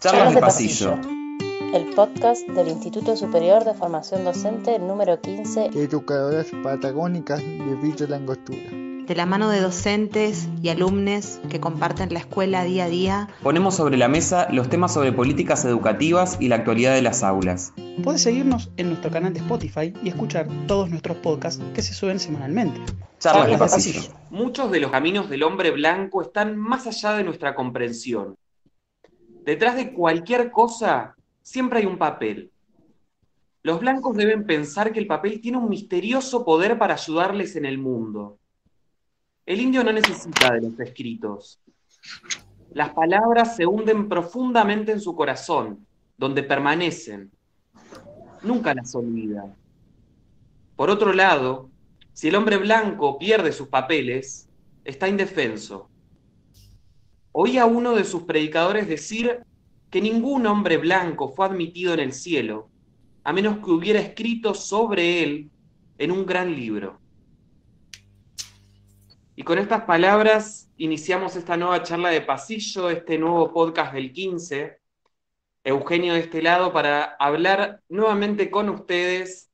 Charlas de Pasillo. El podcast del Instituto Superior de Formación Docente número 15. de Educadoras Patagónicas de Villa Langostura. de la mano de docentes y alumnos que comparten la escuela día a día. Ponemos sobre la mesa los temas sobre políticas educativas y la actualidad de las aulas. Puedes seguirnos en nuestro canal de Spotify y escuchar todos nuestros podcasts que se suben semanalmente. Charlas de Pasillo. Muchos de los caminos del hombre blanco están más allá de nuestra comprensión. Detrás de cualquier cosa siempre hay un papel. Los blancos deben pensar que el papel tiene un misterioso poder para ayudarles en el mundo. El indio no necesita de los escritos. Las palabras se hunden profundamente en su corazón, donde permanecen. Nunca las olvida. Por otro lado, si el hombre blanco pierde sus papeles, está indefenso. Oí a uno de sus predicadores decir que ningún hombre blanco fue admitido en el cielo, a menos que hubiera escrito sobre él en un gran libro. Y con estas palabras iniciamos esta nueva charla de pasillo, este nuevo podcast del 15. Eugenio de este lado para hablar nuevamente con ustedes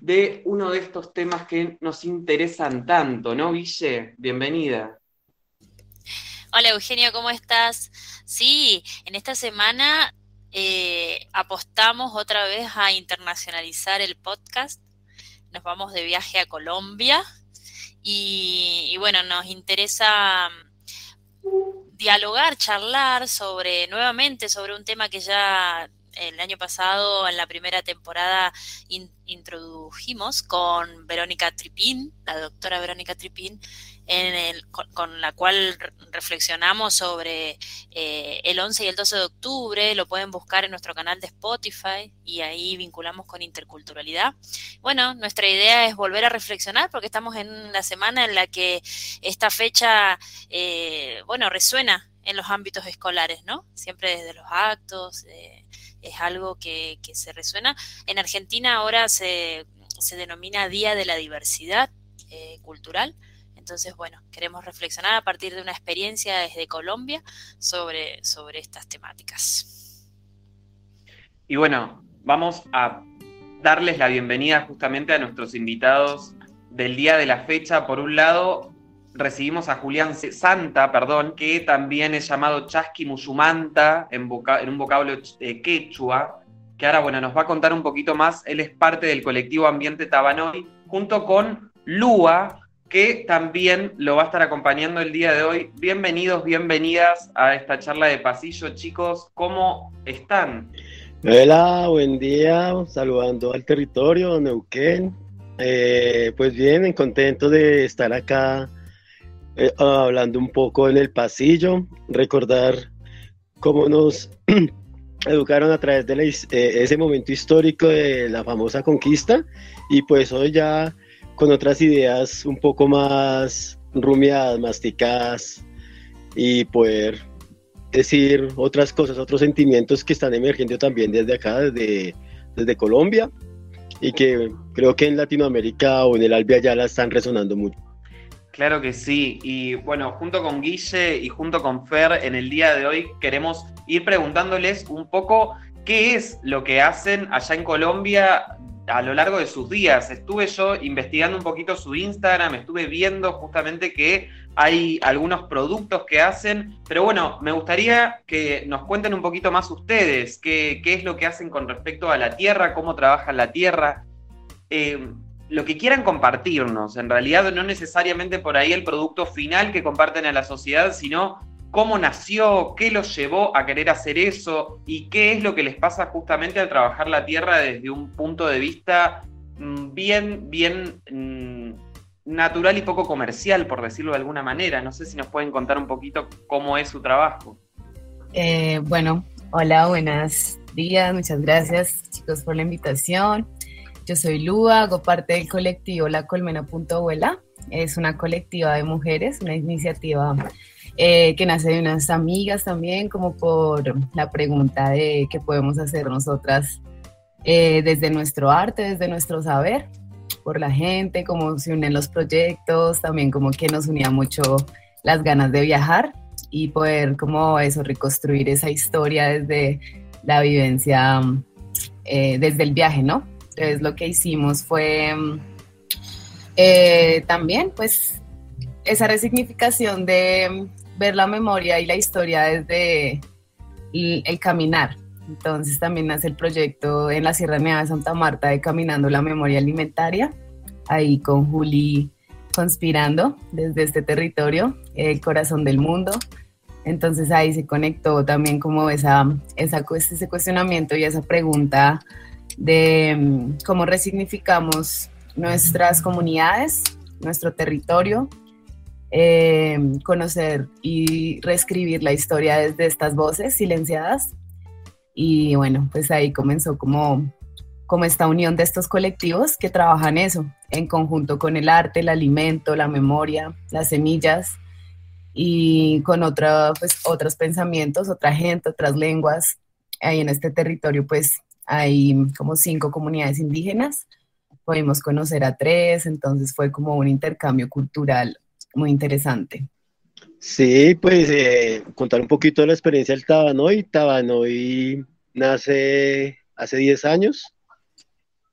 de uno de estos temas que nos interesan tanto, ¿no, Guille? Bienvenida. Hola Eugenio, ¿cómo estás? Sí, en esta semana eh, apostamos otra vez a internacionalizar el podcast. Nos vamos de viaje a Colombia y, bueno, nos interesa mm, dialogar, charlar sobre, nuevamente, sobre un tema que ya el año pasado, en la primera temporada, in- introdujimos con Verónica Tripín, la doctora Verónica Tripín, en el, con, la cual re- reflexionamos sobre eh, el 11 y el 12 de octubre, lo pueden buscar en nuestro canal de Spotify y ahí vinculamos con interculturalidad. Bueno, nuestra idea es volver a reflexionar porque estamos en la semana en la que esta fecha, eh, bueno, resuena en los ámbitos escolares, ¿no? Siempre desde los actos, eh, es algo que, que se resuena. En Argentina ahora se, se denomina Día de la Diversidad eh, Cultural. Entonces, bueno, queremos reflexionar a partir de una experiencia desde Colombia sobre, sobre estas temáticas. Y bueno, vamos a darles la bienvenida justamente a nuestros invitados del día de la fecha. Por un lado, recibimos a Julián Santa, perdón, que también es llamado Chasqui Musumanta en, en un vocablo eh, quechua, que ahora, bueno, nos va a contar un poquito más. Él es parte del colectivo Ambiente Tabanoy, junto con Lua, que también lo va a estar acompañando el día de hoy. Bienvenidos, bienvenidas a esta charla de pasillo, chicos. ¿Cómo están? Hola, buen día, saludando al territorio, Neuquén. Eh, pues bien, contento de estar acá eh, hablando un poco en el pasillo, recordar cómo nos educaron a través de la eh, ese momento histórico de la famosa conquista y pues hoy ya con otras ideas un poco más rumiadas, masticadas y poder decir otras cosas, otros sentimientos que están emergiendo también desde acá, desde, desde Colombia, y que creo que en Latinoamérica o en el Albia ya la están resonando mucho. Claro que sí. Y bueno, junto con Guille y junto con Fer, en el día de hoy queremos ir preguntándoles un poco qué es lo que hacen allá en Colombia a lo largo de sus días. Estuve yo investigando un poquito su Instagram, estuve viendo justamente que hay algunos productos que hacen, pero bueno, me gustaría que nos cuenten un poquito más ustedes, qué, es lo que hacen con respecto a la tierra, cómo trabajan la tierra. Eh, lo que quieran compartirnos, en realidad no necesariamente por ahí el producto final que comparten a la sociedad, sino cómo nació, qué los llevó a querer hacer eso y qué es lo que les pasa justamente al trabajar la tierra desde un punto de vista mm, bien, bien mm, natural y poco comercial, por decirlo de alguna manera. No sé si nos pueden contar un poquito cómo es su trabajo. Eh, bueno, hola, buenos días, muchas gracias chicos por la invitación. Yo soy Lua, hago parte del colectivo La Colmena.abuela. Es una colectiva de mujeres, una iniciativa eh, que nace de unas amigas también, como por la pregunta de qué podemos hacer nosotras eh, desde nuestro arte, desde nuestro saber, por la gente, cómo se unen los proyectos, también como que nos unía mucho las ganas de viajar y poder como eso, reconstruir esa historia desde la vivencia, eh, desde el viaje, ¿no? Entonces lo que hicimos fue eh, también pues esa resignificación de ver la memoria y la historia desde el, caminar. Entonces también nace el proyecto en la Sierra Nevada de Santa Marta de Caminando la Memoria Alimentaria, ahí con Juli conspirando desde este territorio, el corazón del mundo. Entonces ahí se conectó también como esa, esa, ese cuestionamiento y esa pregunta de mm, cómo resignificamos nuestras comunidades, nuestro territorio, eh, conocer y reescribir la historia desde estas voces silenciadas. Y bueno, pues ahí comenzó como, como esta unión de estos colectivos que trabajan eso, en conjunto con el arte, el alimento, la memoria, las semillas y con otra, pues, otros pensamientos, otra gente, otras lenguas. Ahí en este territorio pues hay como cinco comunidades indígenas, pudimos conocer a tres, entonces fue como un intercambio cultural muy interesante. Sí, pues eh, contar un poquito de la experiencia del Tabanoy. Tabanoy nace hace 10 años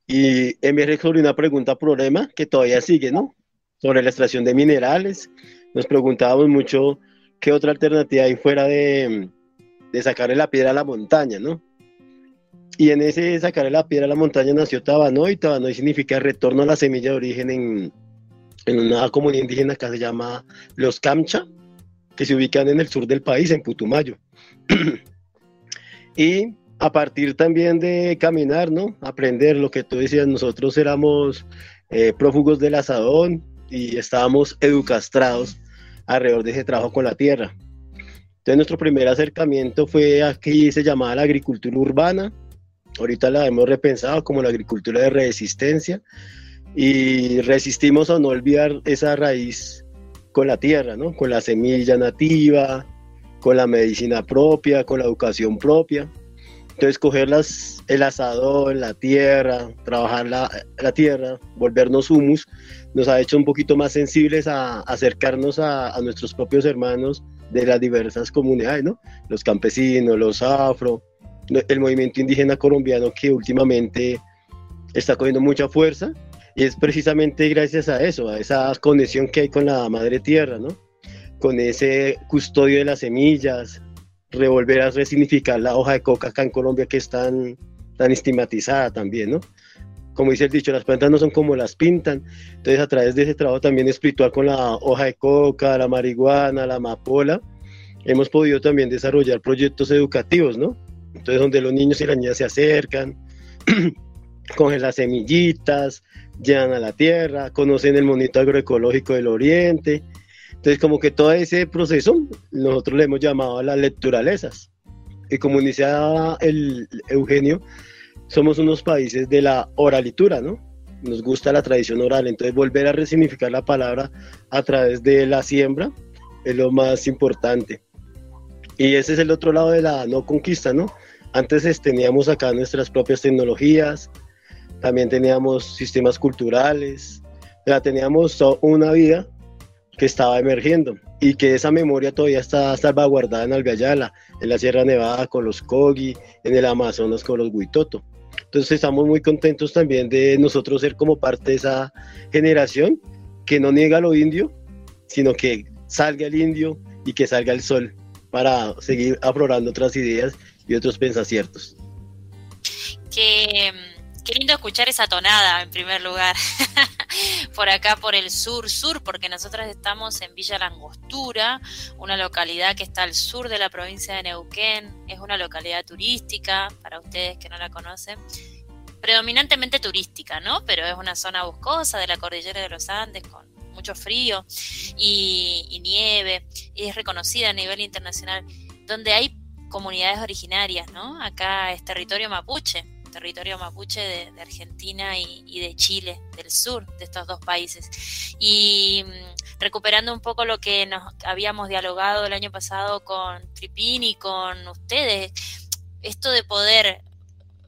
y me sobre una pregunta problema que todavía sigue, ¿no? Sobre la extracción de minerales nos preguntábamos mucho qué otra alternativa hay fuera de, de sacarle la piedra a la montaña, ¿no? Y en ese sacarle la piedra a la montaña nació Tabanoy. Tabanoy significa retorno a la semilla de origen en, en una comunidad indígena que se llama Los Camcha, que se ubican en el sur del país, en Putumayo. y a partir también de caminar, ¿no? Aprender lo que tú decías, nosotros éramos eh, prófugos del asadón y estábamos educastrados alrededor de ese trabajo con la tierra. Entonces nuestro primer acercamiento fue aquí, se llamaba la agricultura urbana, ahorita la hemos repensado como la agricultura de resistencia y resistimos a no olvidar esa raíz con la tierra, ¿no? con la semilla nativa, con la medicina propia, con la educación propia. Entonces coger las, el asado en la tierra, trabajar la, la tierra, volvernos humus, nos ha hecho un poquito más sensibles a, acercarnos a, nuestros propios hermanos de las diversas comunidades, ¿no? Los campesinos, los afro, el movimiento indígena colombiano que últimamente está cogiendo mucha fuerza y es precisamente gracias a eso, a esa conexión que hay con la madre tierra, ¿no? Con ese custodio de las semillas, revolver a resignificar la hoja de coca acá en Colombia que es tan, tan estigmatizada también, ¿no? como dice el dicho, las plantas no son como las pintan. Entonces, a través de ese trabajo también espiritual con la hoja de coca, la marihuana, la amapola, hemos podido también desarrollar proyectos educativos, ¿no? Entonces, donde los niños y las niñas se acercan, cogen las semillitas, llegan a la tierra, conocen el monito agroecológico del oriente. Entonces, como que todo ese proceso, nosotros le hemos llamado las lecturalezas. Y como dice el Eugenio, somos unos países de la oralitura, ¿no? Nos gusta la tradición oral, entonces volver a resignificar la palabra a través de la siembra es lo más importante. Y ese es el otro lado de la no conquista, ¿no? Antes teníamos acá nuestras propias tecnologías, también teníamos sistemas culturales, ya teníamos una vida que estaba emergiendo y que esa memoria todavía está salvaguardada en Algayala, en la Sierra Nevada con los Kogi, en el Amazonas con los Huitoto. Entonces estamos muy contentos también de nosotros ser como parte de esa generación que no niega lo indio, sino que salga el indio y que salga el sol para seguir aflorando otras ideas y otros pensaciertos. Que Qué lindo escuchar esa tonada, en primer lugar, por acá, por el sur-sur, porque nosotros estamos en Villa Langostura, una localidad que está al sur de la provincia de Neuquén. Es una localidad turística, para ustedes que no la conocen, predominantemente turística, ¿no? Pero es una zona boscosa de la cordillera de los Andes, con mucho frío y, y nieve, y es reconocida a nivel internacional, donde hay comunidades originarias, ¿no? Acá es territorio mapuche territorio mapuche de, Argentina y, de Chile, del sur de estos dos países. Y mm, recuperando un poco lo que nos habíamos dialogado el año pasado con Tripín y con ustedes, esto de poder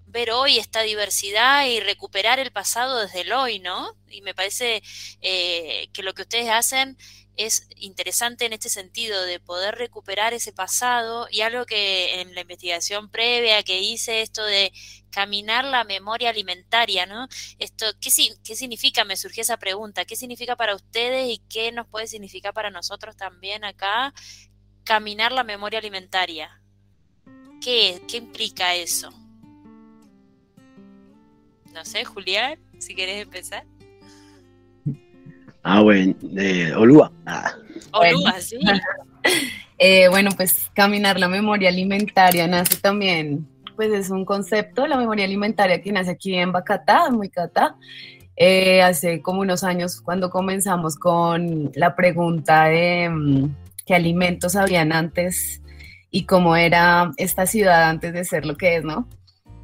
ver hoy esta diversidad y recuperar el pasado desde el hoy, ¿no? Y me parece eh, que lo que ustedes hacen es interesante en este sentido de poder recuperar ese pasado y algo que en la investigación previa que hice, esto de caminar la memoria alimentaria, ¿no? Esto, ¿qué, ¿qué significa? Me surgió esa pregunta, ¿qué significa para ustedes y qué nos puede significar para nosotros también acá caminar la memoria alimentaria? ¿Qué, qué implica eso? No sé, Julián, si querés empezar. Ah, bueno, de Olúa. Ah. Olúa, sí. eh, bueno, pues caminar la memoria alimentaria nace también, pues es un concepto, la memoria alimentaria que nace aquí en Bacatá, en Muicatá. Eh, hace como unos años cuando comenzamos con la pregunta de mm, qué alimentos habían antes y cómo era esta ciudad antes de ser lo que es, ¿no?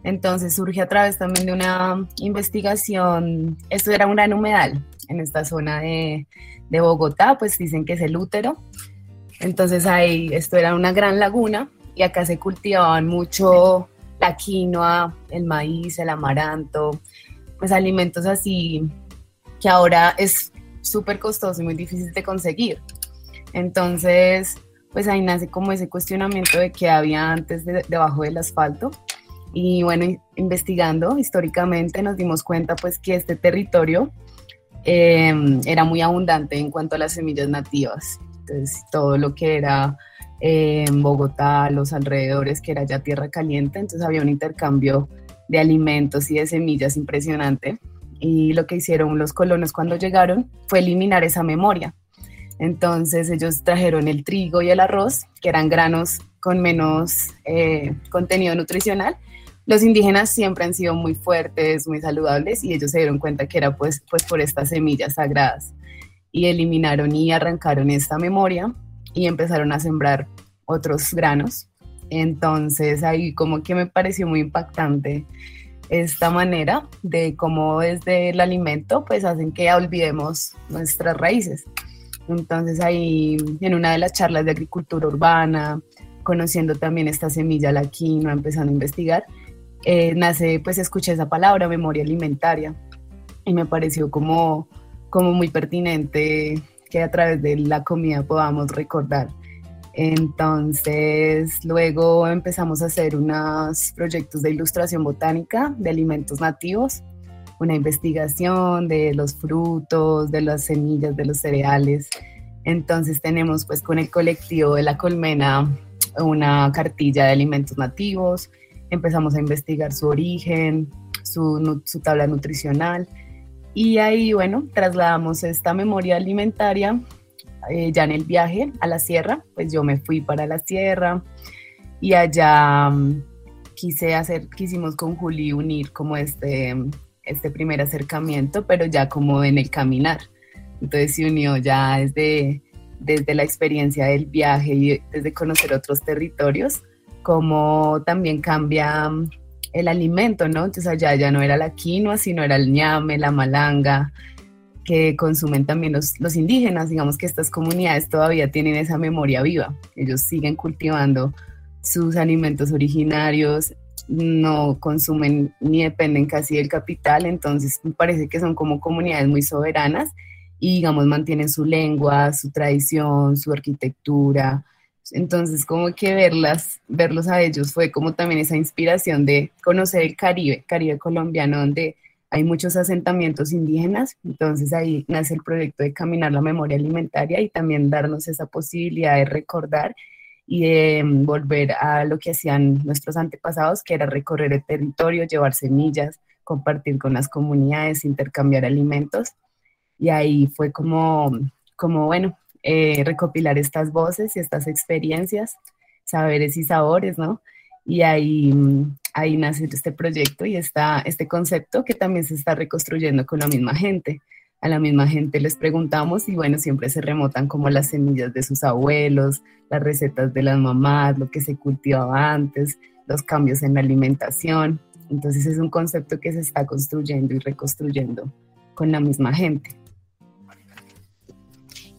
Entonces surge a través también de una investigación, esto era un gran humedal, en esta zona de, de Bogotá, pues dicen que es el útero. Entonces ahí, esto era una gran laguna y acá se cultivaban mucho la quinoa, el maíz, el amaranto, pues alimentos así que ahora es súper costoso y muy difícil de conseguir. Entonces, pues ahí nace como ese cuestionamiento de qué había antes debajo del asfalto. Y bueno, investigando históricamente nos dimos cuenta pues que este territorio Em, era muy abundante en cuanto a las semillas nativas. Entonces, todo lo que era en Bogotá, los alrededores, que era ya tierra caliente, entonces había un intercambio de alimentos y de semillas impresionante. Y lo que hicieron los colonos cuando llegaron fue eliminar esa memoria. Entonces ellos trajeron el trigo y el arroz, que eran granos con menos eh, contenido nutricional, los indígenas siempre han sido muy fuertes, muy saludables y ellos se dieron cuenta que era pues, pues por estas semillas sagradas y eliminaron y arrancaron esta memoria y empezaron a sembrar otros granos. Entonces ahí como que me pareció muy impactante esta manera de cómo desde el alimento pues hacen que olvidemos nuestras raíces. Entonces ahí en una de las charlas de agricultura urbana, conociendo también esta semilla, la quinoa, empezando a investigar, eh, nace, pues escuché esa palabra, memoria alimentaria, y me pareció como, como muy pertinente que a través de la comida podamos recordar. Entonces, luego empezamos a hacer unos proyectos de ilustración botánica de alimentos nativos, una investigación de los frutos, de las semillas, de los cereales. Entonces tenemos pues con el colectivo de la colmena una cartilla de alimentos nativos, empezamos a investigar su origen, su, tabla nutricional y ahí, bueno, trasladamos esta memoria alimentaria eh, ya en el viaje a la sierra, pues yo me fui para la sierra y allá mm, quise hacer, quisimos con Juli unir como este, este primer acercamiento, pero ya como en el caminar. Entonces se unió ya desde, desde la experiencia del viaje y desde conocer otros territorios cómo también cambia mm, el alimento, ¿no? Entonces allá ya no era la quinoa, sino era el ñame, la malanga, que consumen también los, los indígenas. Digamos que estas comunidades todavía tienen esa memoria viva. Ellos siguen cultivando sus alimentos originarios, no consumen ni dependen casi del capital, entonces me parece que son como comunidades muy soberanas y digamos mantienen su lengua, su tradición, su arquitectura, entonces, como que verlas, verlos a ellos fue como también esa inspiración de conocer el Caribe, Caribe colombiano, donde hay muchos asentamientos indígenas. Entonces ahí nace el proyecto de caminar la memoria alimentaria y también darnos esa posibilidad de recordar y de mm, volver a lo que hacían nuestros antepasados, que era recorrer el territorio, llevar semillas, compartir con las comunidades, intercambiar alimentos. Y ahí fue como, como bueno, eh, recopilar estas voces y estas experiencias, saberes y sabores, ¿no? Y ahí, ahí nace este proyecto y está este concepto que también se está reconstruyendo con la misma gente. A la misma gente les preguntamos y bueno, siempre se remotan como las semillas de sus abuelos, las recetas de las mamás, lo que se cultivaba antes, los cambios en la alimentación. Entonces es un concepto que se está construyendo y reconstruyendo con la misma gente.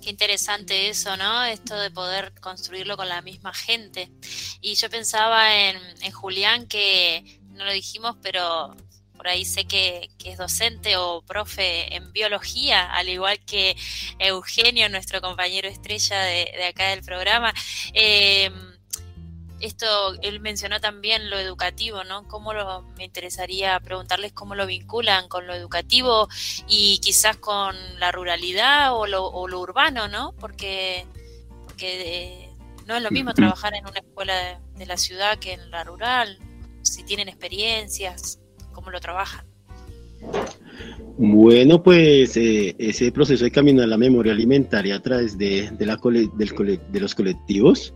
Qué interesante eso, ¿no? Esto de poder construirlo con la misma gente. Y yo pensaba en, Julián, que no lo dijimos, pero por ahí sé que, es docente o profe en biología, al igual que Eugenio, nuestro compañero estrella de, acá del programa. Eh, esto, él mencionó también lo educativo, ¿no? ¿Cómo lo, me interesaría preguntarles cómo lo vinculan con lo educativo y quizás con la ruralidad o lo, o lo urbano, ¿no? Porque, porque eh, no es lo mismo trabajar en una escuela de, la ciudad que en la rural, si tienen experiencias, cómo lo trabajan. Bueno, pues eh, ese proceso de caminar la memoria alimentaria a través de, de, la de los colectivos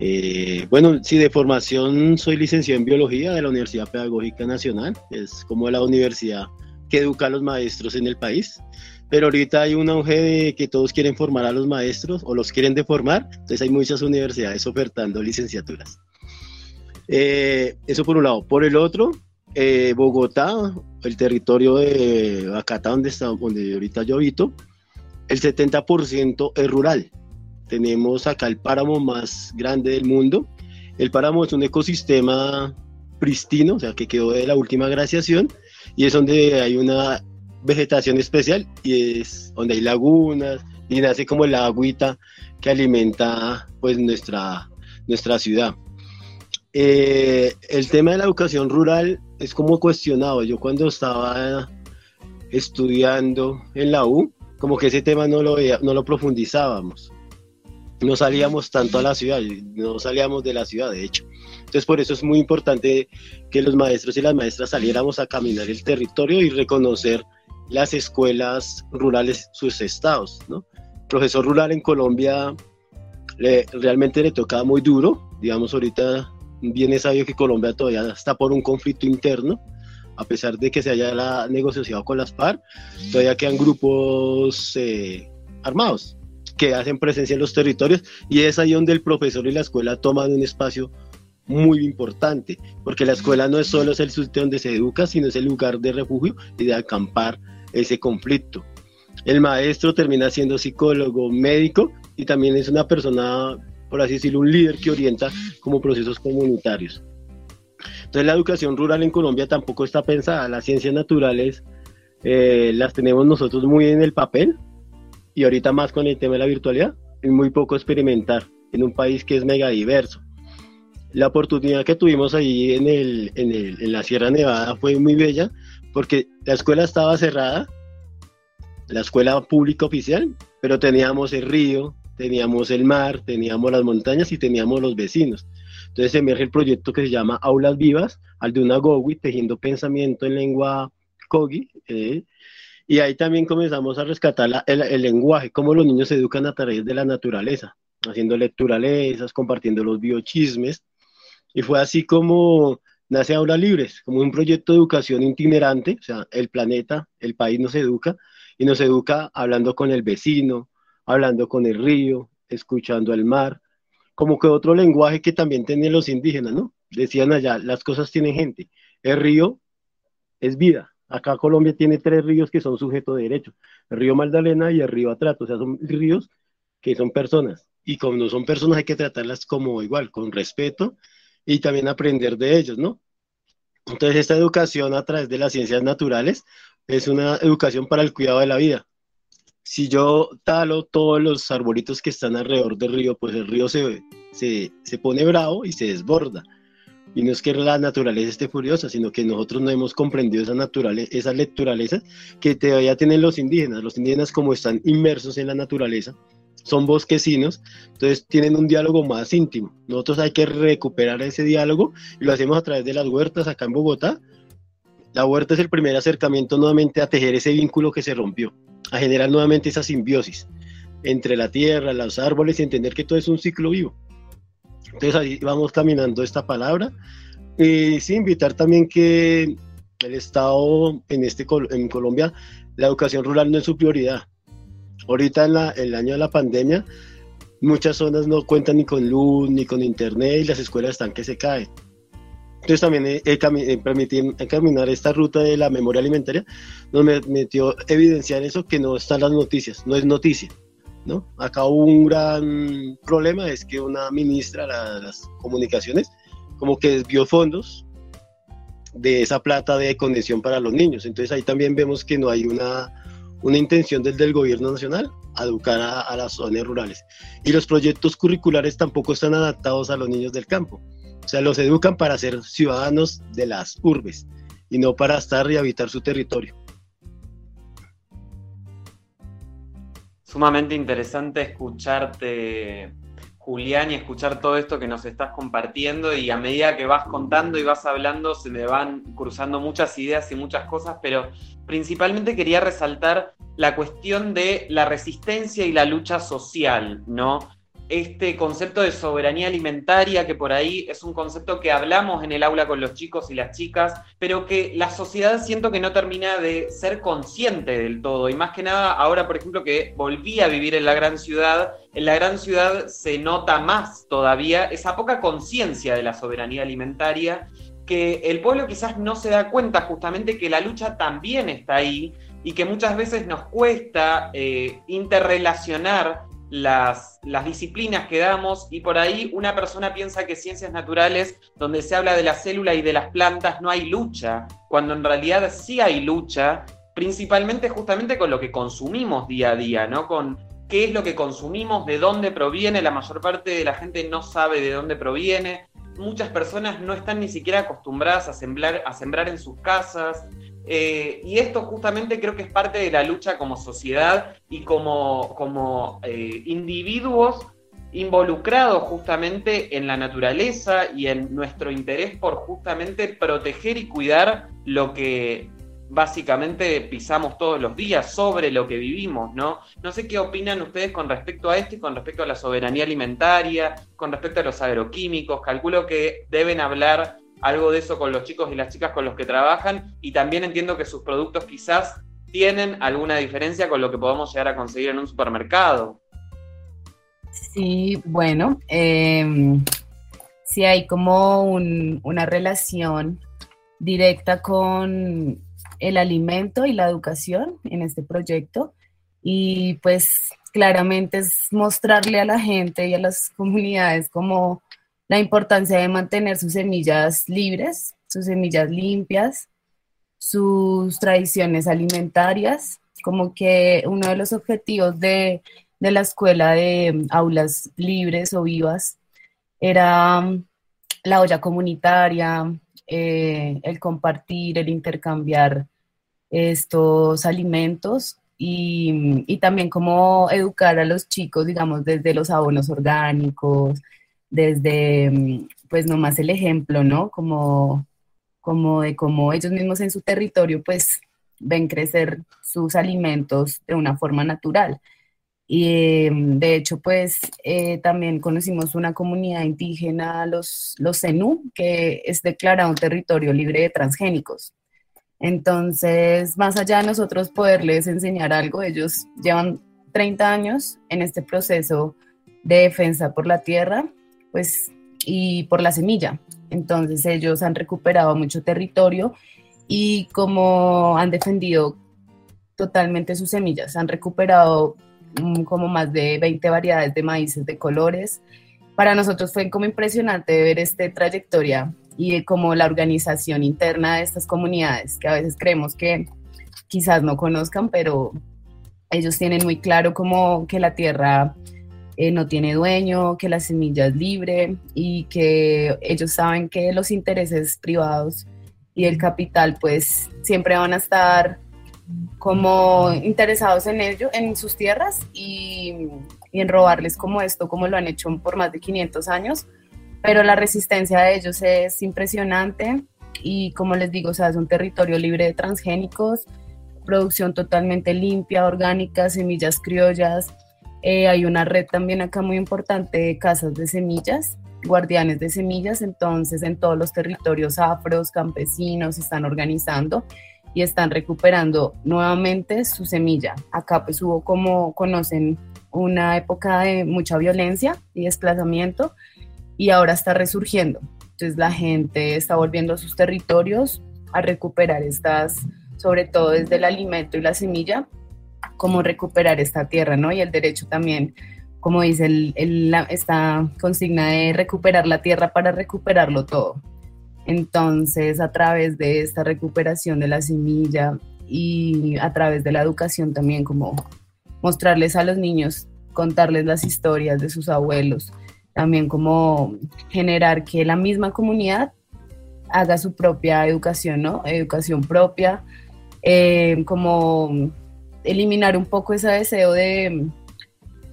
eh, bueno, sí, de formación soy licenciado en biología de la Universidad Pedagógica Nacional, es como la universidad que educa a los maestros en el país, pero ahorita hay un auge de que todos quieren formar a los maestros o los quieren deformar, entonces hay muchas universidades ofertando licenciaturas. Eh, eso por un lado. Por el otro, eh, Bogotá, el territorio de Acata, donde, está, donde ahorita yo habito, el 70% es rural tenemos acá el páramo más grande del mundo. El páramo es un ecosistema pristino, o sea, que quedó de la última glaciación, y es donde hay una vegetación especial y es donde hay lagunas y nace como la agüita que alimenta pues nuestra, nuestra ciudad. Eh, el tema de la educación rural es como cuestionado. Yo cuando estaba estudiando en la U, como que ese tema no lo, no lo profundizábamos no salíamos tanto a la ciudad, no salíamos de la ciudad, de hecho. Entonces, por eso es muy importante que los maestros y las maestras saliéramos a caminar el territorio y reconocer las escuelas rurales, sus estados, ¿no? profesor rural en Colombia realmente le tocaba muy duro, digamos, ahorita bien sabido que Colombia todavía está por un conflicto interno, a pesar de que se haya negociado con las FARC, todavía quedan grupos eh, armados que hacen presencia en los territorios y es ahí donde el profesor y la escuela toman un espacio muy importante, porque la escuela no es solo el sitio donde se educa, sino es el lugar de refugio y de acampar ese conflicto. El maestro termina siendo psicólogo, médico y también es una persona, por así decirlo, un líder que orienta como procesos comunitarios. Entonces la educación rural en Colombia tampoco está pensada, las ciencias naturales eh, las tenemos nosotros muy en el papel, y ahorita más con el tema de la virtualidad, es muy poco experimentar en un país que es mega diverso. La oportunidad que tuvimos ahí en, el, en, el, en la Sierra Nevada fue muy bella porque la escuela estaba cerrada, la escuela pública oficial, pero teníamos el río, teníamos el mar, teníamos las montañas y teníamos los vecinos. Entonces emerge el proyecto que se llama Aulas Vivas, al de una Gowi, tejiendo pensamiento en lengua Kogi, eh, y ahí también comenzamos a rescatar el, lenguaje, cómo los niños se educan a través de la naturaleza, haciendo lecturalezas, compartiendo los biochismes. Y fue así como nace Aula Libres, como un proyecto de educación itinerante, o sea, el planeta, el país nos educa, y nos educa hablando con el vecino, hablando con el río, escuchando el mar, como que otro lenguaje que también tienen los indígenas, ¿no? Decían allá, las cosas tienen gente, el río es vida, Acá Colombia tiene tres ríos que son sujetos de derecho, el río Magdalena y el río Atrato, o sea, son ríos que son personas. Y como no son personas hay que tratarlas como igual, con respeto y también aprender de ellos, ¿no? Entonces esta educación a través de las ciencias naturales es una educación para el cuidado de la vida. Si yo talo todos los arbolitos que están alrededor del río, pues el río se, se, se pone bravo y se desborda. Y no es que la naturaleza esté furiosa, sino que nosotros no hemos comprendido esa, naturaleza, esa naturaleza que todavía tienen los indígenas. Los indígenas como están inmersos en la naturaleza, son bosquecinos, entonces tienen un diálogo más íntimo. Nosotros hay que recuperar ese diálogo y lo hacemos a través de las huertas acá en Bogotá. La huerta es el primer acercamiento nuevamente a tejer ese vínculo que se rompió, a generar nuevamente esa simbiosis entre la tierra, los árboles y entender que todo es un ciclo vivo. Entonces ahí vamos caminando esta palabra. Y sí, invitar también que el Estado en, este, en Colombia, la educación rural no es su prioridad. Ahorita en el año de la pandemia, muchas zonas no cuentan ni con luz, ni con internet y las escuelas están que se caen. Entonces también he, he, caminar esta ruta de la memoria alimentaria nos metió evidenciar eso que no están las noticias, no es noticia. ¿No? Acá hubo un gran problema, es que una ministra de las comunicaciones como que desvió fondos de esa plata de condición para los niños. Entonces ahí también vemos que no hay una, una intención desde el gobierno nacional a educar a, a, las zonas rurales. Y los proyectos curriculares tampoco están adaptados a los niños del campo. O sea, los educan para ser ciudadanos de las urbes y no para estar y habitar su territorio. Sumamente interesante escucharte, Julián, y escuchar todo esto que nos estás compartiendo y a medida que vas contando y vas hablando se me van cruzando muchas ideas y muchas cosas, pero principalmente quería resaltar la cuestión de la resistencia y la lucha social, ¿no? Este concepto de soberanía alimentaria, que por ahí es un concepto que hablamos en el aula con los chicos y las chicas, pero que la sociedad siento que no termina de ser consciente del todo. Y más que nada, ahora, por ejemplo, que volví a vivir en la gran ciudad, en la gran ciudad se nota más todavía esa poca conciencia de la soberanía alimentaria, que el pueblo quizás no se da cuenta justamente que la lucha también está ahí y que muchas veces nos cuesta eh, interrelacionar las, disciplinas que damos y por ahí una persona piensa que ciencias naturales, donde se habla de la célula y de las plantas, no hay lucha, cuando en realidad sí hay lucha, principalmente justamente con lo que consumimos día a día, ¿no? Con qué es lo que consumimos, de dónde proviene, la mayor parte de la gente no sabe de dónde proviene, muchas personas no están ni siquiera acostumbradas a sembrar, a sembrar en sus casas, eh, y esto justamente creo que es parte de la lucha como sociedad y como, como eh, individuos involucrados justamente en la naturaleza y en nuestro interés por justamente proteger y cuidar lo que básicamente pisamos todos los días sobre lo que vivimos, ¿no? No sé qué opinan ustedes con respecto a esto y con respecto a la soberanía alimentaria, con respecto a los agroquímicos. Calculo que deben hablar algo de eso con los chicos y las chicas con los que trabajan y también entiendo que sus productos quizás tienen alguna diferencia con lo que podamos llegar a conseguir en un supermercado. Sí, bueno, eh, sí hay como una relación directa con el alimento y la educación en este proyecto y pues claramente es mostrarle a la gente y a las comunidades como la importancia de mantener sus semillas libres, sus semillas limpias, sus tradiciones alimentarias, como que uno de los objetivos de, la escuela de aulas libres o vivas era um, la olla comunitaria, eh, el compartir, el intercambiar estos alimentos y, y, también como educar a los chicos, digamos, desde los abonos orgánicos, desde, mm, pues nomás el ejemplo, ¿no? Como, como de cómo ellos mismos en su territorio, pues ven crecer sus alimentos de una forma natural. Y em, de hecho, pues eh, también conocimos una comunidad indígena, los, los Zenú, que es declarado un territorio libre de transgénicos. Entonces, más allá de nosotros poderles enseñar algo, ellos llevan 30 años en este proceso de defensa por la tierra pues, y por la semilla. Entonces ellos han recuperado mucho territorio y como han defendido totalmente sus semillas, han recuperado mm, como más de 20 variedades de maíces de colores. Para nosotros fue como impresionante ver esta trayectoria y como la organización interna de estas comunidades, que a veces creemos que quizás no conozcan, pero ellos tienen muy claro como que la tierra eh, no tiene dueño, que la semilla es libre y que ellos saben que los intereses privados y el capital pues siempre van a estar como interesados en ello, en sus tierras y, y, en robarles como esto, como lo han hecho por más de 500 años, pero la resistencia de ellos es impresionante y como les digo, es un territorio libre de transgénicos, producción totalmente limpia, orgánica, semillas criollas, eh, hay una red también acá muy importante de casas de semillas, guardianes de semillas, entonces en todos los territorios afros, campesinos, están organizando y están recuperando nuevamente su semilla. Acá pues hubo como conocen una época de mucha violencia y desplazamiento y ahora está resurgiendo. Entonces la gente está volviendo a sus territorios a recuperar estas, sobre todo desde el alimento y la semilla, cómo recuperar esta tierra, ¿no? Y el derecho también, como dice el, esta consigna de recuperar la tierra para recuperarlo todo. Entonces, a través de esta recuperación de la semilla y a través de la educación también, como mostrarles a los niños, contarles las historias de sus abuelos, también como generar que la misma comunidad haga su propia educación, ¿no? Educación propia, eh, como eliminar un poco ese deseo de,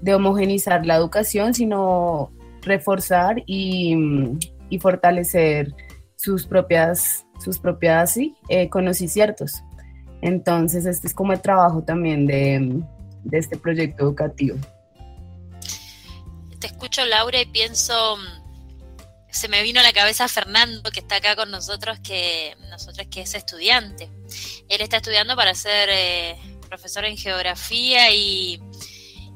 de la educación, sino reforzar y, y fortalecer sus propias, sus propias sí, eh, conocimientos. Entonces, este es como el trabajo también de, de este proyecto educativo. Te escucho, Laura, y pienso, se me vino a la cabeza Fernando, que está acá con nosotros, que nosotros que es estudiante. Él está estudiando para ser eh, profesor en geografía y,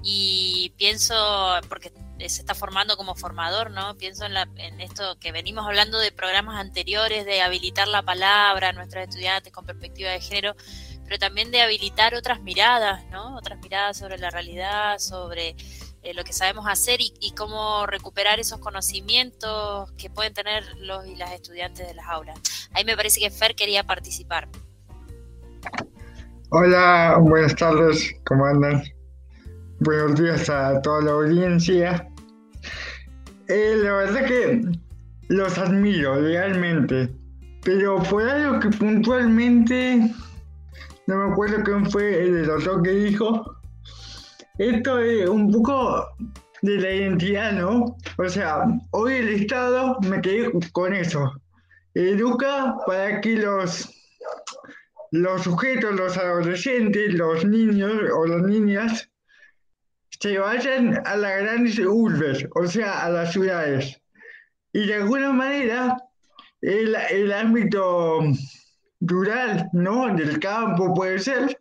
y pienso, porque se está formando como formador, ¿no? Pienso en, la, en esto que venimos hablando de programas anteriores, de habilitar la palabra a nuestros estudiantes con perspectiva de género, pero también de habilitar otras miradas, ¿no? Otras miradas sobre la realidad, sobre eh, lo que sabemos hacer y, y, cómo recuperar esos conocimientos que pueden tener los y las estudiantes de las aulas. Ahí me parece que Fer quería participar. Hola, buenas tardes, ¿cómo andan? Buenos días a toda la audiencia. Eh, la verdad que los admiro realmente, pero por algo que puntualmente, no me acuerdo quién fue el doctor que dijo, esto es un poco de la identidad, ¿no? O sea, hoy el Estado me quedé con eso. Educa para que los, los sujetos, los adolescentes, los niños o las niñas se vayan a las grandes urbes, o sea, a las ciudades. Y de alguna manera, el, el ámbito rural, ¿no? Del campo puede ser,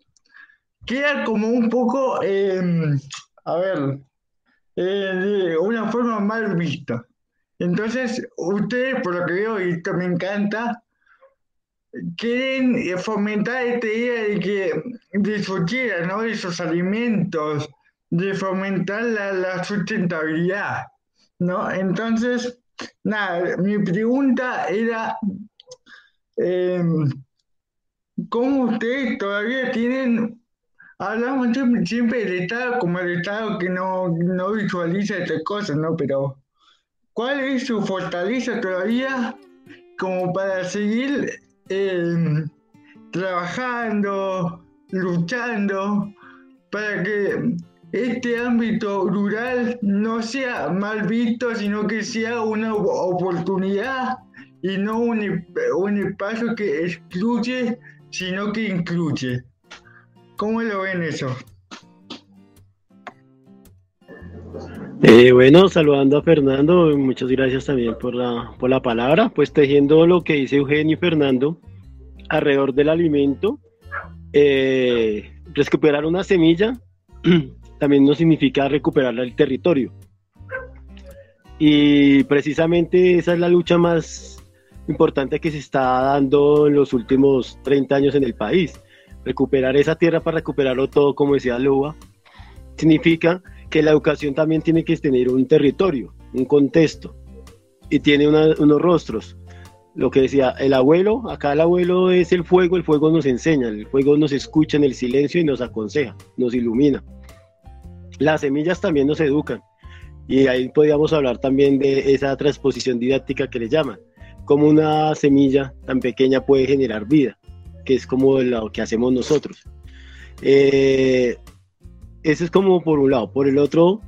queda como un poco, eh, a ver, eh, de una forma mal vista. Entonces, ustedes, por lo que veo, y esto me encanta, quieren fomentar esta idea de que tierra, ¿no? Esos alimentos, de fomentar la, la, sustentabilidad, ¿no? Entonces, nada, mi pregunta era, eh, ¿cómo ustedes todavía tienen, hablamos siempre del Estado como el Estado que no, no visualiza estas cosas, ¿no? Pero, ¿cuál es su fortaleza todavía como para seguir trabajando, luchando, para que este ámbito rural no sea mal visto, sino que sea una oportunidad y no un espacio que excluye, sino que incluye. ¿Cómo lo ven eso? Eh, bueno, saludando a Fernando, muchas gracias también por la, por la palabra. Pues tejiendo lo que dice Eugenio y Fernando alrededor del alimento, eh, recuperar una semilla también no significa recuperar el territorio. Y precisamente esa es la lucha más importante que se está dando en los últimos 30 años en el país. Recuperar esa tierra para recuperarlo todo, como decía Luba, significa que la educación también tiene que tener un territorio, un contexto, y tiene unos rostros. Lo que decía el abuelo, acá el abuelo es el fuego, el fuego nos enseña, el fuego nos escucha en el silencio y nos aconseja, nos ilumina. Las semillas también nos educan. Y ahí podríamos hablar también de esa transposición didáctica que le llaman. Cómo una semilla tan pequeña puede generar vida, que es como lo que hacemos nosotros. Eh, eso es como por un lado. Por el otro,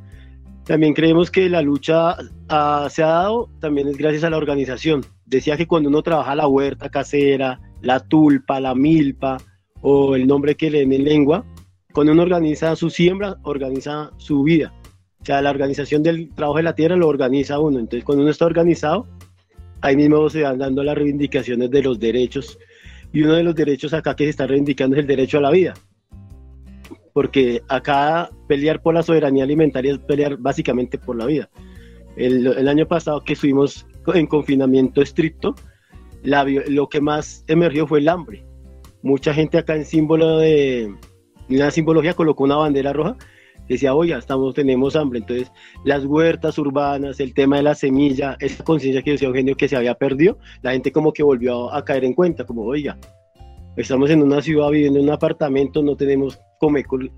también creemos que la lucha ah, se ha dado también es gracias a la organización. Decía que cuando uno trabaja la huerta casera, la tulpa, la milpa o el nombre que leen en lengua, cuando uno organiza su siembra, organiza su vida. O sea, la organización del trabajo de la tierra lo organiza uno. Entonces, cuando uno está organizado, ahí mismo se van dando las reivindicaciones de los derechos. Y uno de los derechos acá que se está reivindicando es el derecho a la vida. Porque acá pelear por la soberanía alimentaria es pelear básicamente por la vida. El, el año pasado que estuvimos en confinamiento estricto, lo que más emergió fue el hambre. Mucha gente acá en símbolo de, la simbología colocó una bandera roja decía, oye, estamos, tenemos hambre. Entonces, las huertas urbanas, el tema de la semilla, esa conciencia que decía Eugenio que se había perdido, la gente como que volvió a, caer en cuenta, como, oiga, estamos en una ciudad viviendo en un apartamento, no tenemos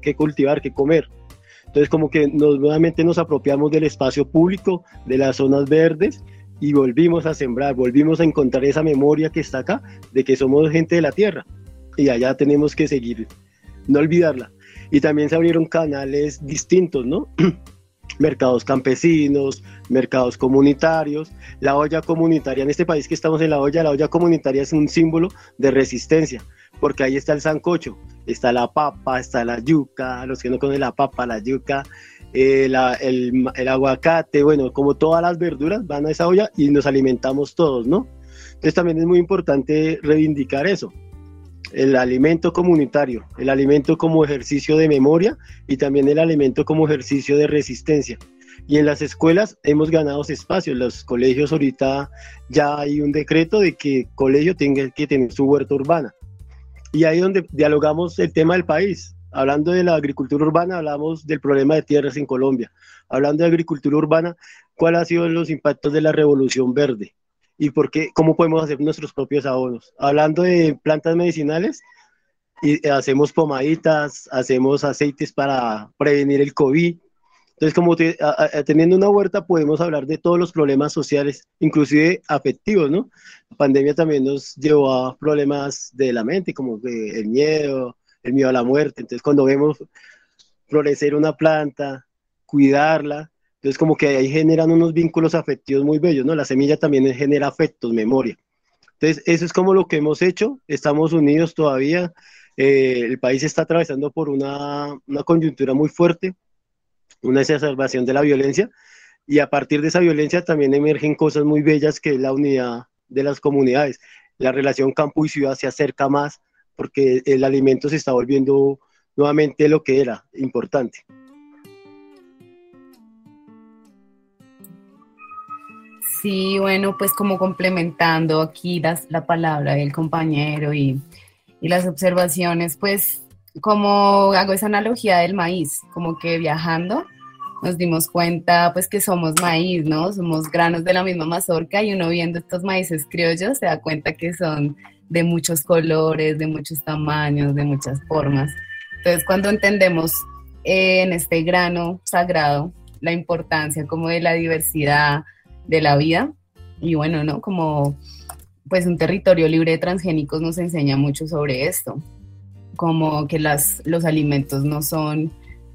que cultivar, que comer. Entonces, como que nuevamente nos apropiamos del espacio público, de las zonas verdes, y volvimos a sembrar, volvimos a encontrar esa memoria que está acá, de que somos gente de la tierra. Y allá tenemos que seguir, no olvidarla y también se abrieron canales distintos, ¿no? mercados campesinos, mercados comunitarios. La olla comunitaria, en este país que estamos en la olla, la olla comunitaria es un símbolo de resistencia, porque ahí está el sancocho, está la papa, está la yuca, los que no conocen la papa, la yuca, eh, el, el, aguacate, bueno, como todas las verduras van a esa olla y nos alimentamos todos, ¿no? Entonces también es muy importante reivindicar eso el alimento comunitario, el alimento como ejercicio de memoria y también el alimento como ejercicio de resistencia. Y en las escuelas hemos ganado espacios. Los colegios ahorita ya hay un decreto de que el colegio tenga que tener su huerta urbana. Y ahí donde dialogamos el tema del país. Hablando de la agricultura urbana, hablamos del problema de tierras en Colombia. Hablando de agricultura urbana, ¿cuáles han sido los impactos de la revolución verde? Y por qué, cómo podemos hacer nuestros propios abonos. Hablando de plantas medicinales, y hacemos pomaditas, hacemos aceites para prevenir el COVID. Entonces, como teniendo una huerta, podemos hablar de todos los problemas sociales, inclusive afectivos, ¿no? La pandemia también nos llevó a problemas de la mente, como el miedo, el miedo a la muerte. Entonces, cuando vemos florecer una planta, cuidarla, entonces, como que ahí generan unos vínculos afectivos muy bellos, ¿no? La semilla también genera afectos, memoria. Entonces, eso es como lo que hemos hecho. Estamos unidos todavía. Eh, el país está atravesando por una, una coyuntura muy fuerte, una exacerbación de la violencia. Y a partir de esa violencia también emergen cosas muy bellas que es la unidad de las comunidades. La relación campo y ciudad se acerca más porque el alimento se está volviendo nuevamente lo que era importante. Sí, bueno, pues como complementando aquí la palabra del compañero y, y las observaciones, pues como hago esa analogía del maíz, como que viajando nos dimos cuenta pues que somos maíz, ¿no? Somos granos de la misma mazorca y uno viendo estos maíces criollos se da cuenta que son de muchos colores, de muchos tamaños, de muchas formas. Entonces cuando entendemos eh, en este grano sagrado la importancia como de la diversidad, de la vida. Y bueno, ¿no? Como pues un territorio libre de transgénicos nos enseña mucho sobre esto, como que las, los alimentos no son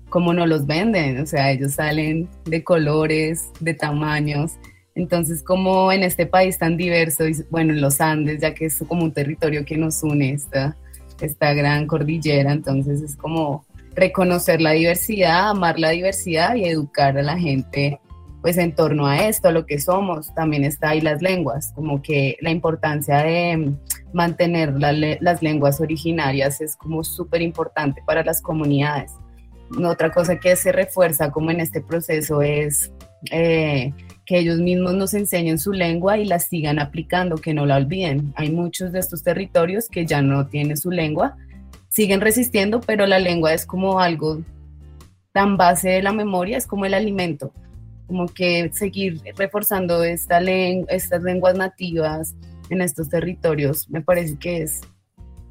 como no los venden, o sea, ellos salen de colores, de tamaños. Entonces, como en este país tan diverso, y bueno, en los Andes, ya que es como un territorio que nos une esta, esta gran cordillera, entonces es como reconocer la diversidad, amar la diversidad y educar a la gente pues en torno a esto, lo que somos, también está ahí las lenguas, como que la importancia de mantener las lenguas originarias es como súper importante para las comunidades. Otra cosa que se refuerza como en este proceso es eh, que ellos mismos nos enseñen su lengua y la sigan aplicando, que no la olviden. Hay muchos de estos territorios que ya no tienen su lengua, siguen resistiendo, pero la lengua es como algo tan base de la memoria, es como el alimento como que seguir reforzando esta estas lenguas nativas en estos territorios, me parece que es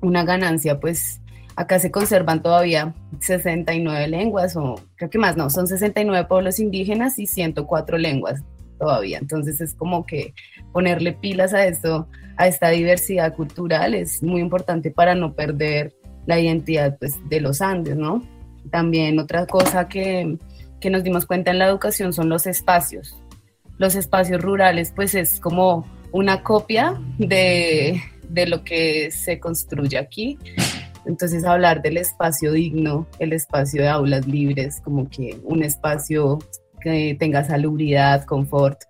una ganancia, pues acá se conservan todavía 69 lenguas, o creo que más, no, son 69 pueblos indígenas y 104 lenguas todavía. Entonces es como que ponerle pilas a esto, a esta diversidad cultural es muy importante para no perder la identidad pues, de los Andes, ¿no? También otra cosa que, que nos dimos cuenta en la educación son los espacios. Los espacios rurales, pues es como una copia de, de lo que se construye aquí. Entonces hablar del espacio digno, el espacio de aulas libres, como que un espacio que tenga salubridad, confort.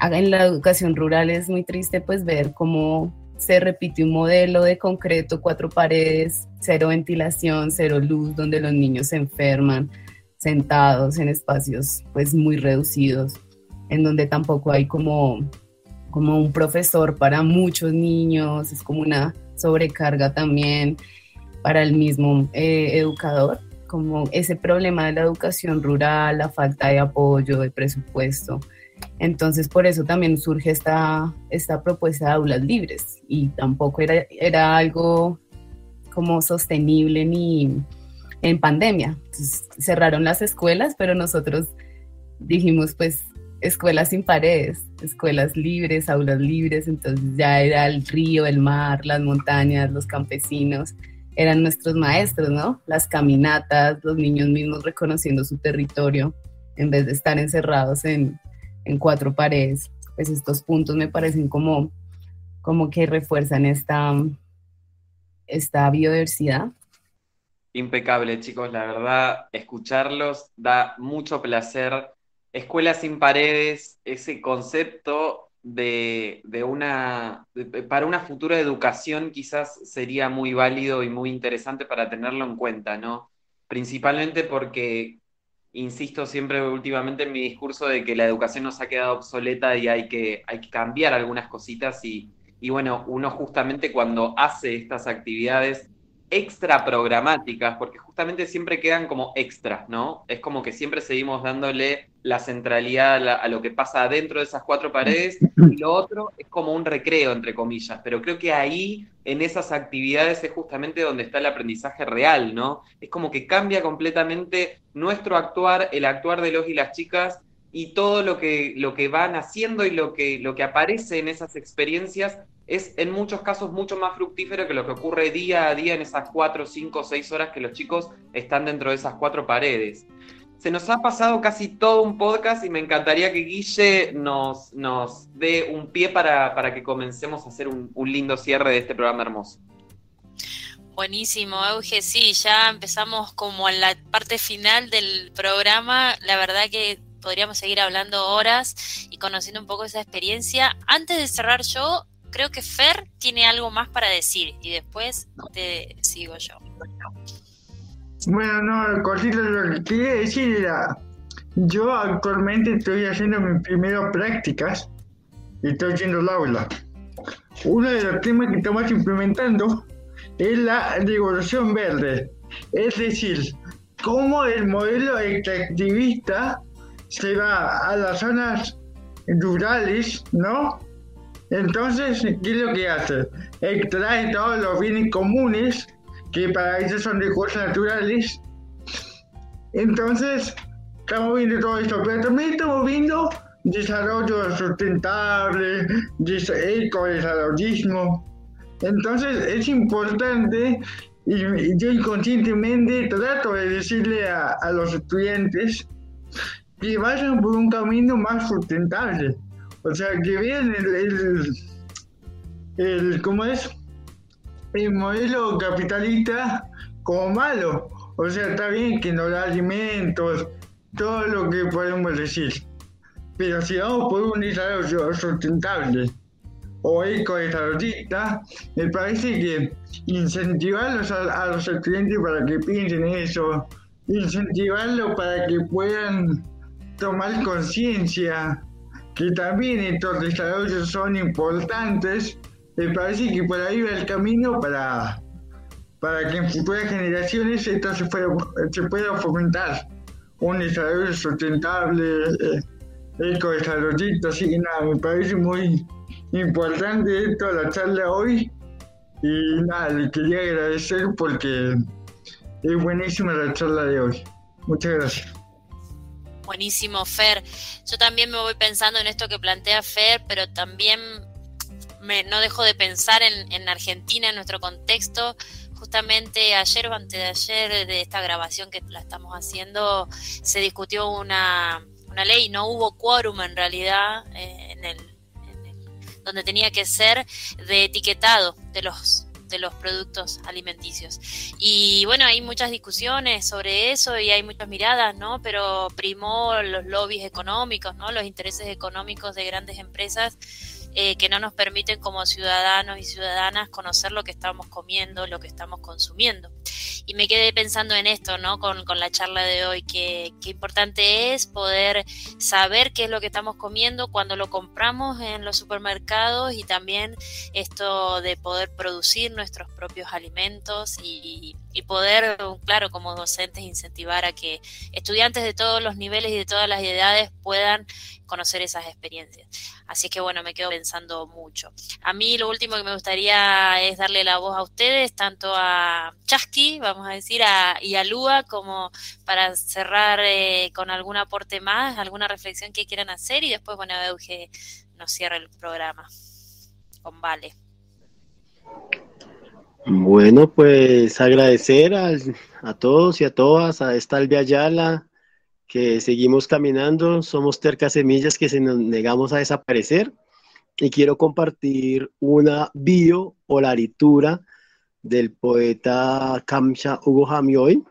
En la educación rural es muy triste pues ver cómo se repite un modelo de concreto, cuatro paredes, cero ventilación, cero luz, donde los niños se enferman, sentados en espacios pues muy reducidos, en donde tampoco hay como, como un profesor para muchos niños, es como una sobrecarga también para el mismo eh, educador, como ese problema de la educación rural, la falta de apoyo, de presupuesto. Entonces, por eso también surge esta, esta propuesta de aulas libres y tampoco era, era algo como sostenible ni en pandemia. cerraron las escuelas, pero nosotros dijimos, pues, escuelas sin paredes, escuelas libres, aulas libres, entonces ya era el río, el mar, las montañas, los campesinos, eran nuestros maestros, ¿no? Las caminatas, los niños mismos reconociendo su territorio en vez de estar encerrados en, en cuatro paredes. Pues estos puntos me parecen como, como que refuerzan esta, esta biodiversidad. Impecable, chicos, la verdad, escucharlos da mucho placer. Escuelas sin paredes, ese concepto de, de una, para una futura educación quizás sería muy válido y muy interesante para tenerlo en cuenta, ¿no? Principalmente porque insisto siempre últimamente en mi discurso de que la educación nos ha quedado obsoleta y hay que, hay que cambiar algunas cositas y, y bueno, uno justamente cuando hace estas actividades extra programáticas, porque justamente siempre quedan como extras, ¿no? Es como que siempre seguimos dándole la centralidad a, lo que pasa adentro de esas cuatro paredes y lo otro es como un recreo, entre comillas, pero creo que ahí, en esas actividades, es justamente donde está el aprendizaje real, ¿no? Es como que cambia completamente nuestro actuar, el actuar de los y las chicas y todo lo que, lo que van haciendo y lo que, lo que aparece en esas experiencias es en muchos casos mucho más fructífero que lo que ocurre día a día en esas cuatro, cinco, seis horas que los chicos están dentro de esas cuatro paredes. Se nos ha pasado casi todo un podcast y me encantaría que Guille nos, nos dé un pie para, para que comencemos a hacer un, lindo cierre de este programa hermoso. Buenísimo, Euge. Sí, ya empezamos como en la parte final del programa. La verdad que podríamos seguir hablando horas y conociendo un poco esa experiencia. Antes de cerrar yo, creo que Fer tiene algo más para decir y después te sigo yo. Bueno, no, cosita, lo que quería decir era, yo actualmente estoy haciendo mis primeras prácticas y estoy haciendo el aula. Uno de los temas que estamos implementando es la regulación verde, es decir, cómo el modelo extractivista se va a las zonas rurales, ¿no? Entonces, ¿qué es lo que hace? Extrae todos los bienes comunes, que para ellos son recursos naturales. Entonces, estamos viendo todo esto, pero también estamos viendo desarrollo sustentable, ecodesarrollismo. Entonces, es importante y yo inconscientemente trato de decirle a, a los estudiantes que vayan por un camino más sustentable o sea, que vean el, el, ¿cómo es? El modelo capitalista como malo. O sea, está bien que nos da alimentos, todo lo que podemos decir. Pero si vamos por un desarrollo sustentable o eco-desarrollista, me parece que incentivarlos a, a, los estudiantes para que piensen eso, incentivarlos para que puedan tomar conciencia que también estos desarrollos son importantes, me parece que por ahí va el camino para, para que en futuras generaciones esto se pueda, se pueda fomentar. Un desarrollo sustentable, eh, así que nada, me parece muy importante esto, la charla hoy. Y nada, le quería agradecer porque es buenísima la charla de hoy. Muchas gracias. Buenísimo, Fer. Yo también me voy pensando en esto que plantea Fer, pero también me, no dejo de pensar en, Argentina, en nuestro contexto. Justamente ayer o antes de ayer de esta grabación que la estamos haciendo, se discutió una, una ley, no hubo quórum en realidad eh, en, el, en el, donde tenía que ser de etiquetado de los de los productos alimenticios. Y bueno, hay muchas discusiones sobre eso y hay muchas miradas, ¿no? Pero primó los lobbies económicos, ¿no? Los intereses económicos de grandes empresas eh, que no nos permiten como ciudadanos y ciudadanas conocer lo que estamos comiendo, lo que estamos consumiendo. y me quedé pensando en esto, ¿no? Con, con la charla de hoy, que, que, importante es poder saber qué es lo que estamos comiendo cuando lo compramos en los supermercados y también esto de poder producir nuestros propios alimentos y, y poder, claro, como docentes, incentivar a que estudiantes de todos los niveles y de todas las edades puedan conocer esas experiencias. Así que bueno, me quedo pensando mucho. A mí lo último que me gustaría es darle la voz a ustedes, tanto a Chasqui, vamos a decir, a, y a Lua, como para cerrar eh, con algún aporte más, alguna reflexión que quieran hacer y después, bueno, Euge nos cierra el programa con Vale. Bueno, pues agradecer a todos y a todas, a esta Albia que seguimos caminando, somos tercas semillas que se nos negamos a desaparecer. Y quiero compartir una bio o la del poeta Kamcha Hugo Jamioy,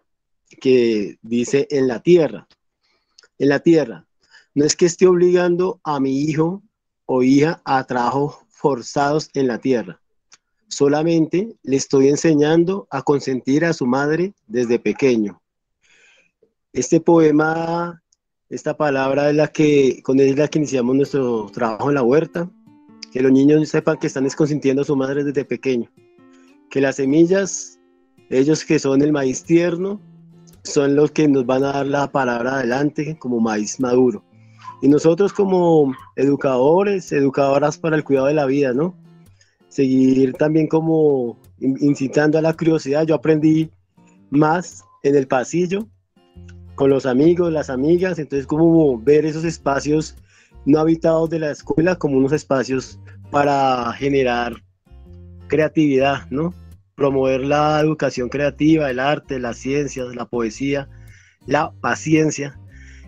que dice en la tierra, en la tierra, no es que esté obligando a mi hijo o hija a trabajos forzados en la tierra Solamente le estoy enseñando a consentir a su madre desde pequeño. Este poema, esta palabra es la que, con es la que iniciamos nuestro trabajo en la huerta. Que los niños sepan que están consintiendo a su madre desde pequeño. Que las semillas, ellos que son el maíz tierno, son los que nos van a dar la palabra adelante como maíz maduro. Y nosotros como educadores, educadoras para el cuidado de la vida, ¿no? Seguir también como incitando a la curiosidad. Yo aprendí más en el pasillo, con los amigos, las amigas, entonces como ver esos espacios no habitados de la escuela como unos espacios para generar creatividad, ¿no? Promover la educación creativa, el arte, las ciencias, la poesía, la paciencia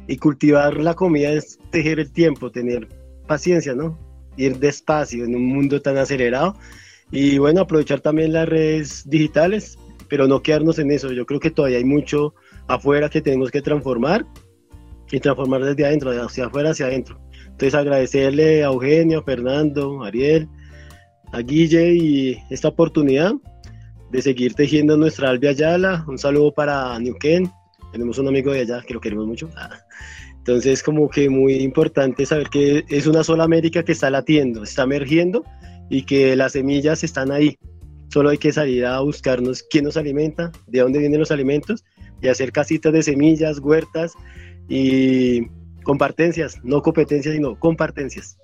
y cultivar la comida es tejer el tiempo, tener paciencia, ¿no? Ir despacio en un mundo tan acelerado y bueno, aprovechar también las redes digitales, pero no quedarnos en eso. Yo creo que todavía hay mucho afuera que tenemos que transformar y transformar desde adentro, de hacia afuera hacia adentro. Entonces agradecerle a Eugenio, Fernando, Ariel, a Guille y esta oportunidad de seguir tejiendo nuestra Albia Ayala. Un saludo para Neuquén. Tenemos un amigo de allá que lo queremos mucho. Entonces, como que muy importante saber que es una sola América que está latiendo, está emergiendo y que las semillas están ahí. Solo hay que salir a buscarnos quién nos alimenta, de dónde vienen los alimentos y hacer casitas de semillas, huertas y compartencias, no competencias, sino compartencias.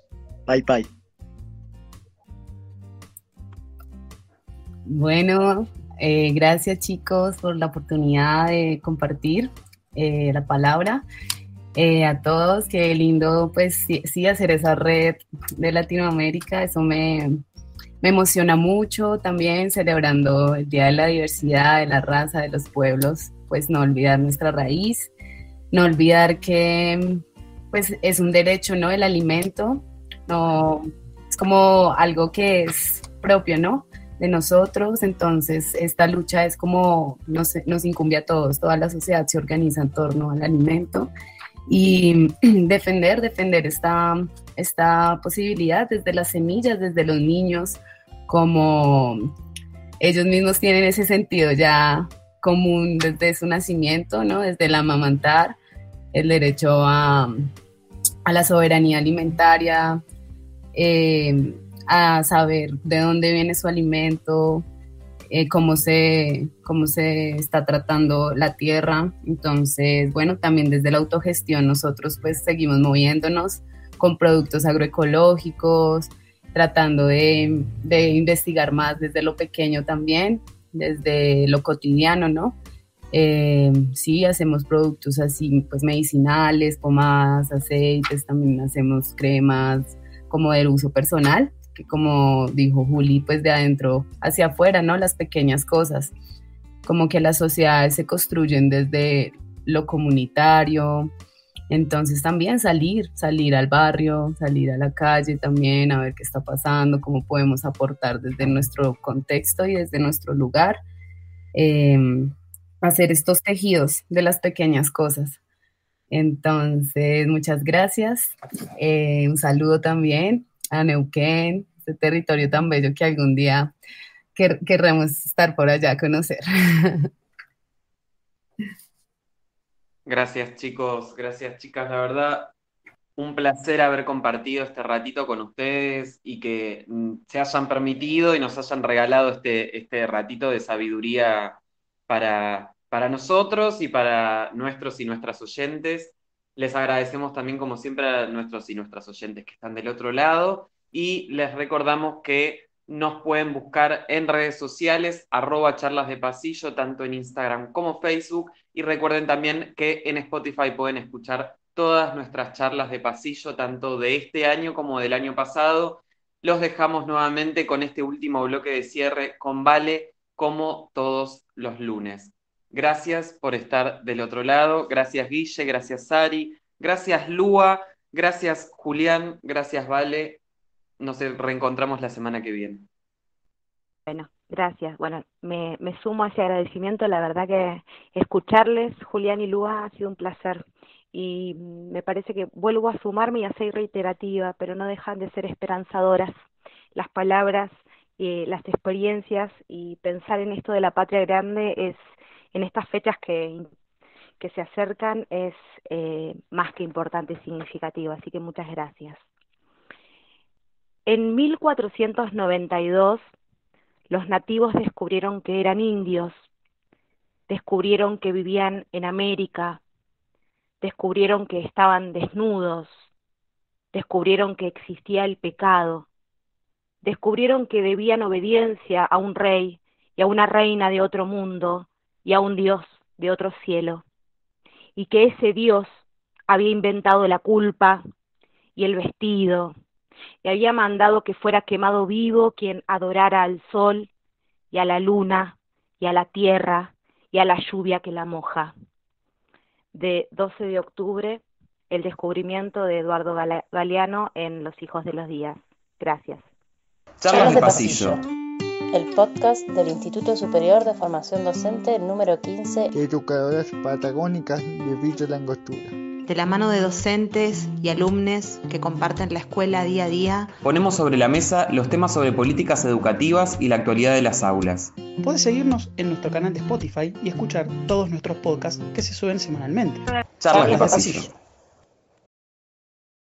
Bye bye. Bueno, eh, gracias chicos por la oportunidad de compartir eh, la palabra. Eh, a todos, qué lindo pues sí, hacer esa red de Latinoamérica, eso me, me, emociona mucho también celebrando el Día de la Diversidad, de la Raza, de los Pueblos, pues no olvidar nuestra raíz, no olvidar que pues es un derecho, ¿no? El alimento, no, es como algo que es propio, ¿no? De nosotros, entonces esta lucha es como nos, nos incumbe a todos, toda la sociedad se organiza en torno al alimento y defender, defender esta, esta posibilidad desde las semillas, desde los niños, como ellos mismos tienen ese sentido ya común desde su nacimiento, ¿no? Desde el amamantar, el derecho a, a la soberanía alimentaria, eh, a saber de dónde viene su alimento, eh, cómo, se, cómo se está tratando la tierra. Entonces, bueno, también desde la autogestión nosotros pues seguimos moviéndonos con productos agroecológicos, tratando de, de investigar más desde lo pequeño también, desde lo cotidiano, ¿no? Eh, sí, hacemos productos así, pues medicinales, pomadas, aceites, también hacemos cremas como del uso personal como dijo Juli, pues de adentro hacia afuera, ¿no? Las pequeñas cosas, como que las sociedades se construyen desde lo comunitario, entonces también salir, salir al barrio, salir a la calle también, a ver qué está pasando, cómo podemos aportar desde nuestro contexto y desde nuestro lugar, em, hacer estos tejidos de las pequeñas cosas. Entonces, muchas gracias. Eh, un saludo también a Neuquén, este territorio tan bello que algún día querremos estar por allá a conocer. Gracias chicos, gracias chicas, la verdad, un placer haber compartido este ratito con ustedes y que mm, se hayan permitido y nos hayan regalado este, este ratito de sabiduría para, para nosotros y para nuestros y nuestras oyentes. Les agradecemos también, como siempre, a nuestros y nuestras oyentes que están del otro lado y les recordamos que nos pueden buscar en redes sociales, arroba charlas de pasillo, tanto en Instagram como Facebook. Y recuerden también que en Spotify pueden escuchar todas nuestras charlas de pasillo, tanto de este año como del año pasado. Los dejamos nuevamente con este último bloque de cierre con Vale, como todos los lunes. Gracias por estar del otro lado. Gracias Guille, gracias Sari, gracias Lua, gracias Julián, gracias Vale nos reencontramos la semana que viene. Bueno, gracias. Bueno, me, me sumo a ese agradecimiento. La verdad que escucharles, Julián y Lua, ha sido un placer. Y me parece que vuelvo a sumarme y a ser reiterativa, pero no dejan de ser esperanzadoras. Las palabras, eh, las experiencias y pensar en esto de la patria grande es, en estas fechas que, que se acercan, es eh, más que importante y significativo. Así que muchas gracias. En 1492 los nativos descubrieron que eran indios, descubrieron que vivían en América, descubrieron que estaban desnudos, descubrieron que existía el pecado, descubrieron que debían obediencia a un rey y a una reina de otro mundo y a un dios de otro cielo, y que ese dios había inventado la culpa y el vestido y había mandado que fuera quemado vivo quien adorara al sol y a la luna y a la tierra y a la lluvia que la moja. De 12 de octubre, el descubrimiento de Eduardo Galeano en Los Hijos de los Días. Gracias. Charlas de pasillo. El podcast del Instituto Superior de Formación Docente número 15. Educadoras patagónicas de Villa Langostura de la mano de docentes y alumnos que comparten la escuela día a día. Ponemos sobre la mesa los temas sobre políticas educativas y la actualidad de las aulas. Puedes seguirnos en nuestro canal de Spotify y escuchar todos nuestros podcasts que se suben semanalmente. Charlas de pasillo.